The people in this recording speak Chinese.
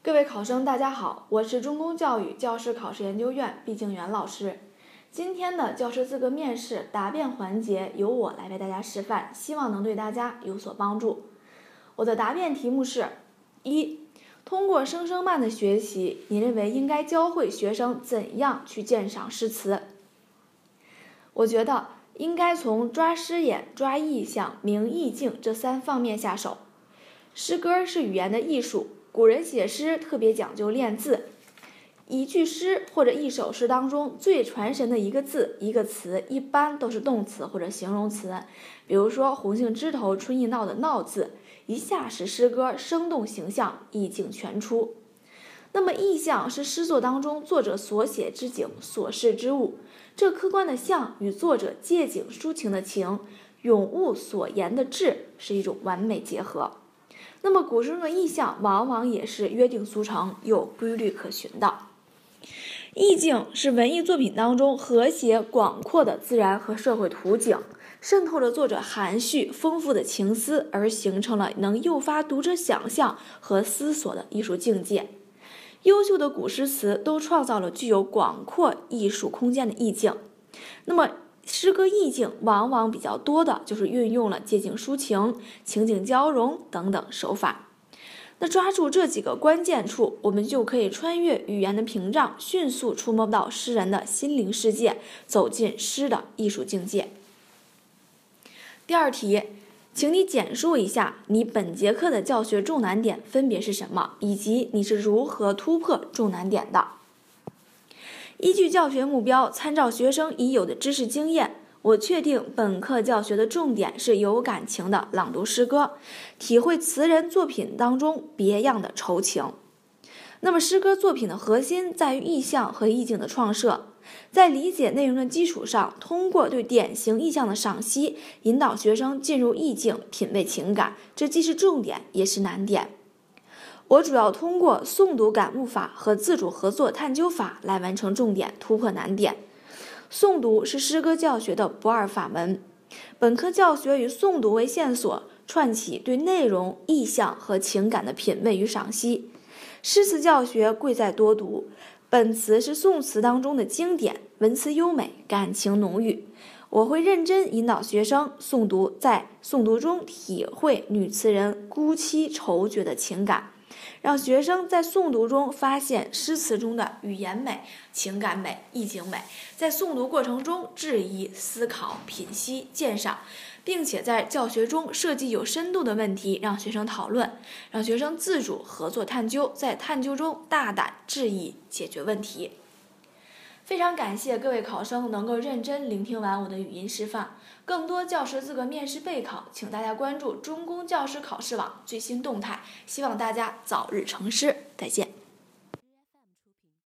各位考生，大家好，我是中公教育教师考试研究院毕静元老师。今天的教师资格面试答辩环节由我来为大家示范，希望能对大家有所帮助。我的答辩题目是：一、通过生生慢的学习，你认为应该教会学生怎样去鉴赏诗词？我觉得应该从抓诗眼、抓意象、明意境这三方面下手。诗歌是语言的艺术。古人写诗特别讲究练字，一句诗或者一首诗当中最传神的一个字、一个词，一般都是动词或者形容词。比如说“红杏枝头春意闹”的“闹”字，一下使诗歌生动形象，意境全出。那么意象是诗作当中作者所写之景、所示之物，这客观的象与作者借景抒情的情、咏物所言的志是一种完美结合。那么古诗中的意象往往也是约定俗成、有规律可循的。意境是文艺作品当中和谐广阔的自然和社会图景，渗透着作者含蓄丰富的情思，而形成了能诱发读者想象和思索的艺术境界。优秀的古诗词都创造了具有广阔艺术空间的意境。那么。诗歌意境往往比较多的，就是运用了借景抒情、情景交融等等手法。那抓住这几个关键处，我们就可以穿越语言的屏障，迅速触摸到诗人的心灵世界，走进诗的艺术境界。第二题，请你简述一下你本节课的教学重难点分别是什么，以及你是如何突破重难点的。依据教学目标，参照学生已有的知识经验，我确定本课教学的重点是有感情的朗读诗歌，体会词人作品当中别样的愁情。那么，诗歌作品的核心在于意象和意境的创设，在理解内容的基础上，通过对典型意象的赏析，引导学生进入意境，品味情感。这既是重点，也是难点。我主要通过诵读感悟法和自主合作探究法来完成重点突破难点。诵读是诗歌教学的不二法门。本科教学以诵读为线索，串起对内容、意象和情感的品味与赏析。诗词教学贵在多读。本词是宋词当中的经典，文词优美，感情浓郁。我会认真引导学生诵读，在诵读中体会女词人孤凄愁绝的情感。让学生在诵读中发现诗词中的语言美、情感美、意境美，在诵读过程中质疑、思考、品析、鉴赏，并且在教学中设计有深度的问题，让学生讨论，让学生自主合作探究，在探究中大胆质疑、解决问题。非常感谢各位考生能够认真聆听完我的语音示范。更多教师资格面试备考，请大家关注中公教师考试网最新动态。希望大家早日成师，再见。